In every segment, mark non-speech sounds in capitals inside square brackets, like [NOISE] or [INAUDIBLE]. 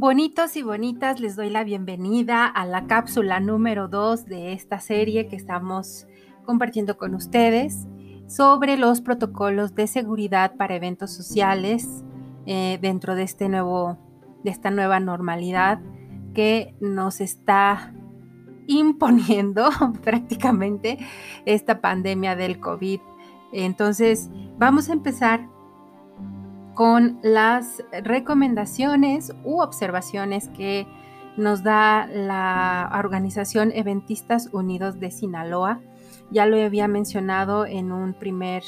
Bonitos y bonitas, les doy la bienvenida a la cápsula número 2 de esta serie que estamos compartiendo con ustedes sobre los protocolos de seguridad para eventos sociales eh, dentro de, este nuevo, de esta nueva normalidad que nos está imponiendo [LAUGHS] prácticamente esta pandemia del COVID. Entonces, vamos a empezar con las recomendaciones u observaciones que nos da la organización Eventistas Unidos de Sinaloa. Ya lo había mencionado en un primer,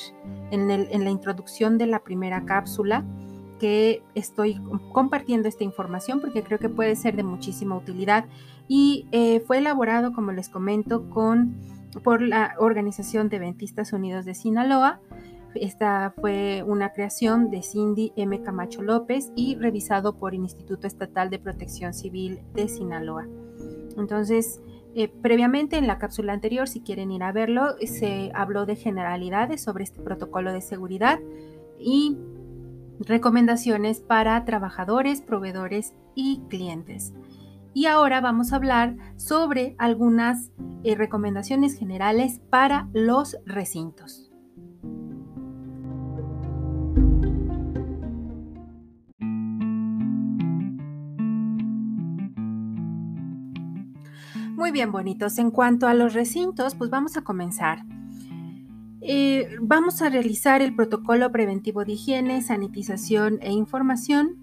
en, la introducción de la primera cápsula, que estoy compartiendo esta información porque creo que puede ser de muchísima utilidad y eh, fue elaborado, como les comento, con, por la Organización de Eventistas Unidos de Sinaloa esta fue una creación de Cindy M. Camacho López y revisado por el Instituto Estatal de Protección Civil de Sinaloa. Entonces, eh, previamente en la cápsula anterior, si quieren ir a verlo, se habló de generalidades sobre este protocolo de seguridad y recomendaciones para trabajadores, proveedores y clientes. Y ahora vamos a hablar sobre algunas eh, recomendaciones generales para los recintos. Muy bien, bonitos. En cuanto a los recintos, pues vamos a comenzar. Eh, vamos a realizar el protocolo preventivo de higiene, sanitización e información.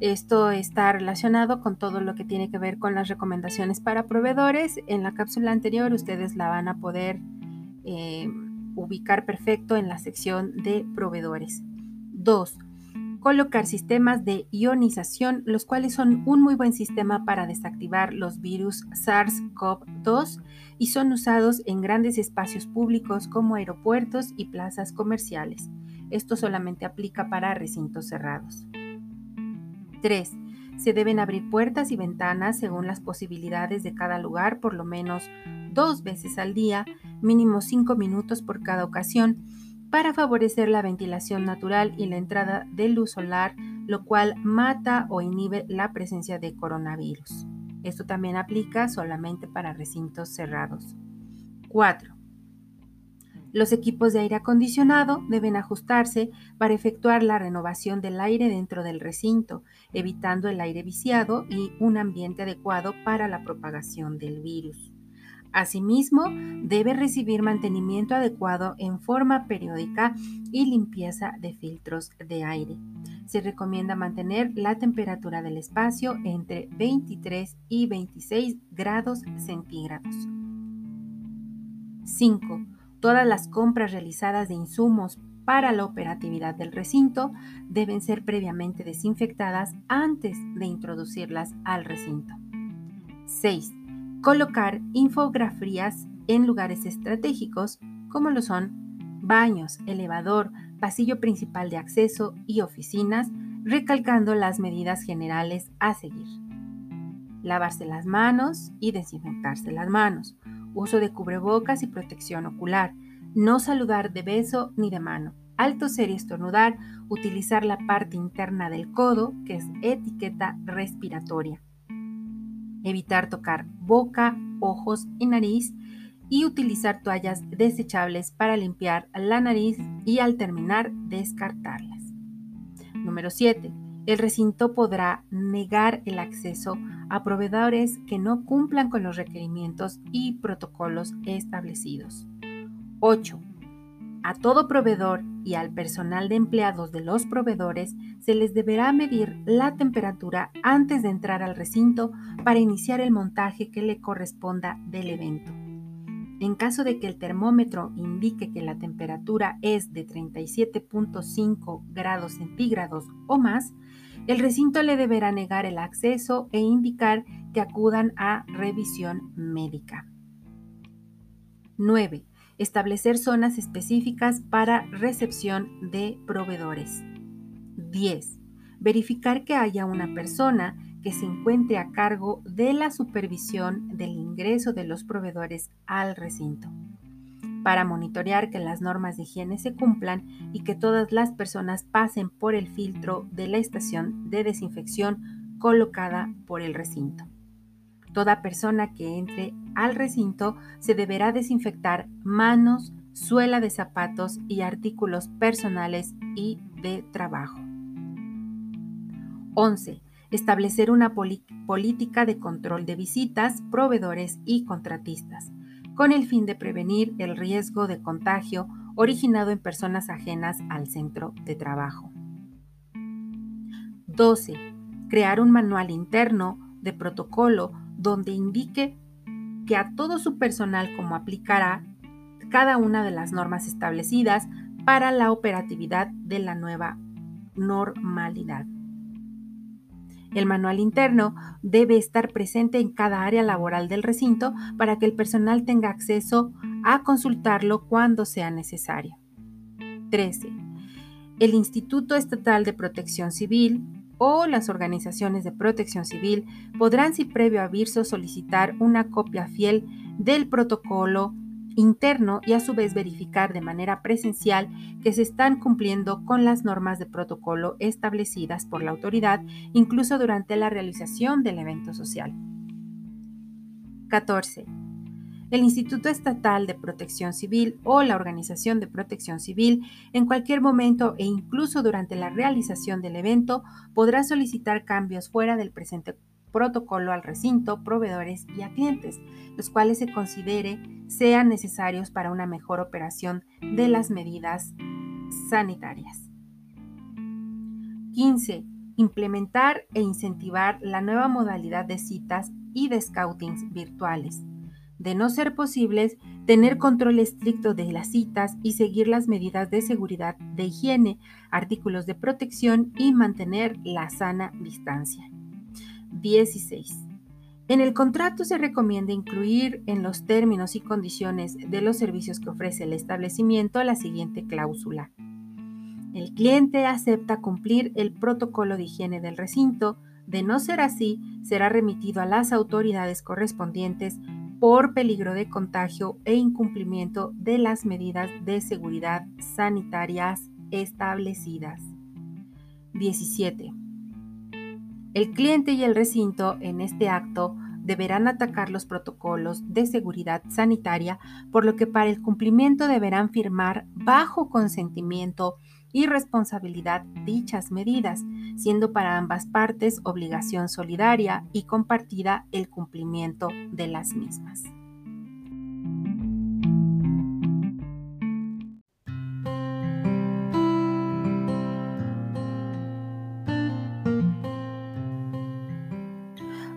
Esto está relacionado con todo lo que tiene que ver con las recomendaciones para proveedores. En la cápsula anterior ustedes la van a poder eh, ubicar perfecto en la sección de proveedores. 2 colocar sistemas de ionización, los cuales son un muy buen sistema para desactivar los virus SARS-CoV-2 y son usados en grandes espacios públicos como aeropuertos y plazas comerciales. Esto solamente aplica para recintos cerrados. 3. Se deben abrir puertas y ventanas según las posibilidades de cada lugar por lo menos dos veces al día, mínimo 5 minutos por cada ocasión para favorecer la ventilación natural y la entrada de luz solar, lo cual mata o inhibe la presencia de coronavirus. Esto también aplica solamente para recintos cerrados. 4. Los equipos de aire acondicionado deben ajustarse para efectuar la renovación del aire dentro del recinto, evitando el aire viciado y un ambiente adecuado para la propagación del virus. Asimismo, debe recibir mantenimiento adecuado en forma periódica y limpieza de filtros de aire. Se recomienda mantener la temperatura del espacio entre 23 y 26 grados centígrados. 5. Todas las compras realizadas de insumos para la operatividad del recinto deben ser previamente desinfectadas antes de introducirlas al recinto. 6 colocar infografías en lugares estratégicos como lo son baños, elevador, pasillo principal de acceso y oficinas, recalcando las medidas generales a seguir. Lavarse las manos y desinfectarse las manos. Uso de cubrebocas y protección ocular. No saludar de beso ni de mano. Al toser y estornudar, utilizar la parte interna del codo, que es etiqueta respiratoria evitar tocar boca, ojos y nariz y utilizar toallas desechables para limpiar la nariz y al terminar descartarlas. Número 7. El recinto podrá negar el acceso a proveedores que no cumplan con los requerimientos y protocolos establecidos. 8. A todo proveedor y al personal de empleados de los proveedores se les deberá medir la temperatura antes de entrar al recinto para iniciar el montaje que le corresponda del evento. En caso de que el termómetro indique que la temperatura es de 37.5 grados centígrados o más, el recinto le deberá negar el acceso e indicar que acudan a revisión médica. 9 establecer zonas específicas para recepción de proveedores. 10. Verificar que haya una persona que se encuentre a cargo de la supervisión del ingreso de los proveedores al recinto, para monitorear que las normas de higiene se cumplan y que todas las personas pasen por el filtro de la estación de desinfección colocada por el recinto. Toda persona que entre al recinto se deberá desinfectar manos, suela de zapatos y artículos personales y de trabajo. 11. Establecer una política de control de visitas, proveedores y contratistas, con el fin de prevenir el riesgo de contagio originado en personas ajenas al centro de trabajo. 12. Crear un manual interno de protocolo donde indique que a todo su personal cómo aplicará cada una de las normas establecidas para la operatividad de la nueva normalidad. El manual interno debe estar presente en cada área laboral del recinto para que el personal tenga acceso a consultarlo cuando sea necesario. 13. El Instituto Estatal de Protección Civil o las organizaciones de protección civil podrán, sin previo aviso, solicitar una copia fiel del protocolo interno y a su vez verificar de manera presencial que se están cumpliendo con las normas de protocolo establecidas por la autoridad, incluso durante la realización del evento social. 14. El Instituto Estatal de Protección Civil o la Organización de Protección Civil en cualquier momento e incluso durante la realización del evento podrá solicitar cambios fuera del presente protocolo al recinto, proveedores y a clientes, los cuales se considere sean necesarios para una mejor operación de las medidas sanitarias. 15. Implementar e incentivar la nueva modalidad de citas y de scoutings virtuales. De no ser posibles, tener control estricto de las citas y seguir las medidas de seguridad de higiene, artículos de protección y mantener la sana distancia. 16. En el contrato se recomienda incluir en los términos y condiciones de los servicios que ofrece el establecimiento la siguiente cláusula. El cliente acepta cumplir el protocolo de higiene del recinto, de no ser así, será remitido a las autoridades correspondientes por peligro de contagio e incumplimiento de las medidas de seguridad sanitarias establecidas. 17. El cliente y el recinto en este acto deberán atacar los protocolos de seguridad sanitaria, por lo que para el cumplimiento deberán firmar bajo consentimiento y responsabilidad dichas medidas, siendo para ambas partes obligación solidaria y compartida el cumplimiento de las mismas.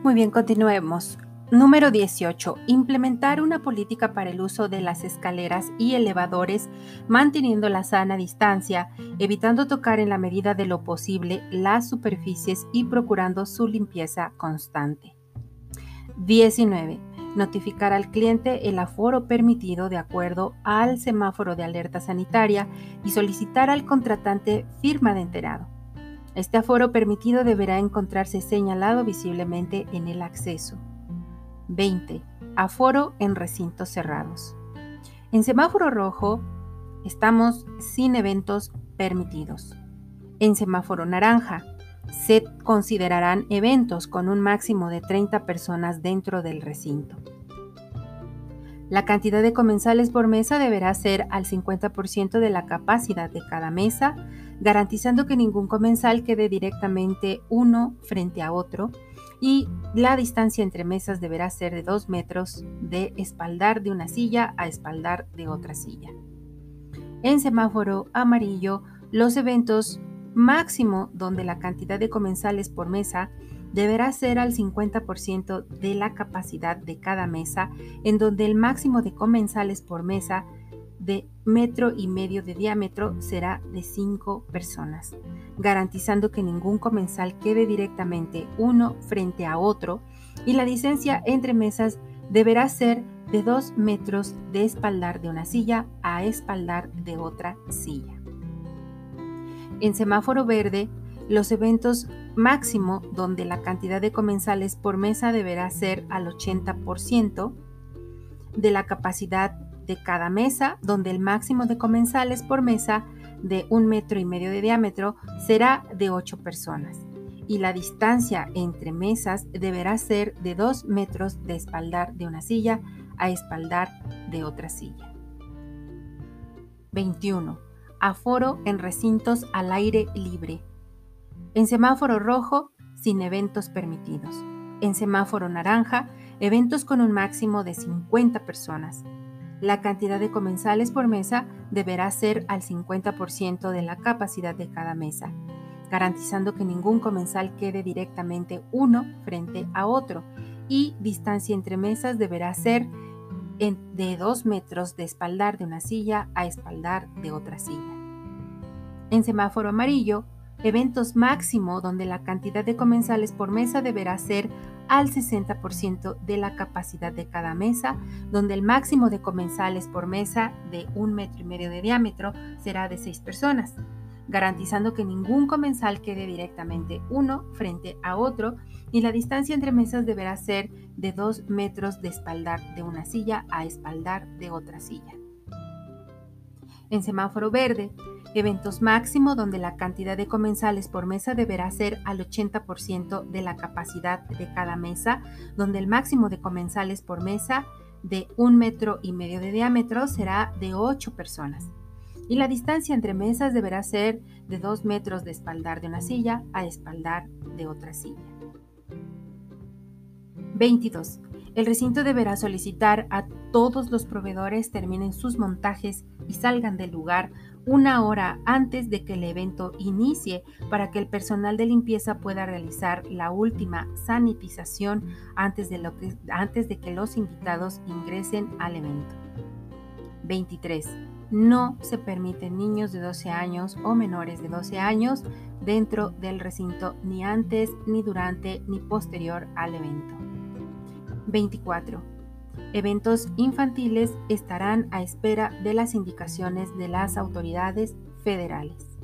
Muy bien, continuemos. Número 18. Implementar una política para el uso de las escaleras y elevadores, manteniendo la sana distancia, evitando tocar en la medida de lo posible las superficies y procurando su limpieza constante. 19. Notificar al cliente el aforo permitido de acuerdo al semáforo de alerta sanitaria y solicitar al contratante firma de enterado. Este aforo permitido deberá encontrarse señalado visiblemente en el acceso. 20. Aforo en recintos cerrados. En semáforo rojo estamos sin eventos permitidos. En semáforo naranja se considerarán eventos con un máximo de 30 personas dentro del recinto. La cantidad de comensales por mesa deberá ser al 50% de la capacidad de cada mesa garantizando que ningún comensal quede directamente uno frente a otro y la distancia entre mesas deberá ser de 2 metros de espaldar de una silla a espaldar de otra silla. En semáforo amarillo, los eventos máximo donde la cantidad de comensales por mesa deberá ser al 50% de la capacidad de cada mesa, en donde el máximo de comensales por mesa de metro y medio de diámetro será de 5 personas, garantizando que ningún comensal quede directamente uno frente a otro y la distancia entre mesas deberá ser de 2 metros de espaldar de una silla a espaldar de otra silla. En semáforo verde, los eventos máximo donde la cantidad de comensales por mesa deberá ser al 80% de la capacidad de cada mesa, donde el máximo de comensales por mesa de un metro y medio de diámetro será de ocho personas. y la distancia entre mesas deberá ser de 2 metros de espaldar de una silla a espaldar de otra silla. 21. Aforo en recintos al aire libre. En semáforo rojo, sin eventos permitidos. En semáforo naranja, eventos con un máximo de 50 personas. La cantidad de comensales por mesa deberá ser al 50% de la capacidad de cada mesa, garantizando que ningún comensal quede directamente uno frente a otro y distancia entre mesas deberá ser de 2 metros de espaldar de una silla a espaldar de otra silla. En semáforo amarillo, eventos máximo donde la cantidad de comensales por mesa deberá ser al 60% de la capacidad de cada mesa, donde el máximo de comensales por mesa de un metro y medio de diámetro será de 6 personas, garantizando que ningún comensal quede directamente uno frente a otro y la distancia entre mesas deberá ser de 2 metros de espaldar de una silla a espaldar de otra silla. En semáforo verde, eventos máximo donde la cantidad de comensales por mesa deberá ser al 80% de la capacidad de cada mesa, donde el máximo de comensales por mesa de un metro y medio de diámetro será de 8 personas. Y la distancia entre mesas deberá ser de 2 metros de espaldar de una silla a espaldar de otra silla. 22. El recinto deberá solicitar a todos los proveedores terminen sus montajes y salgan del lugar una hora antes de que el evento inicie para que el personal de limpieza pueda realizar la última sanitización antes de, lo que, antes de que los invitados ingresen al evento. 23. No se permiten niños de 12 años o menores de 12 años dentro del recinto ni antes, ni durante, ni posterior al evento. 24 Eventos infantiles estarán a espera de las indicaciones de las autoridades federales.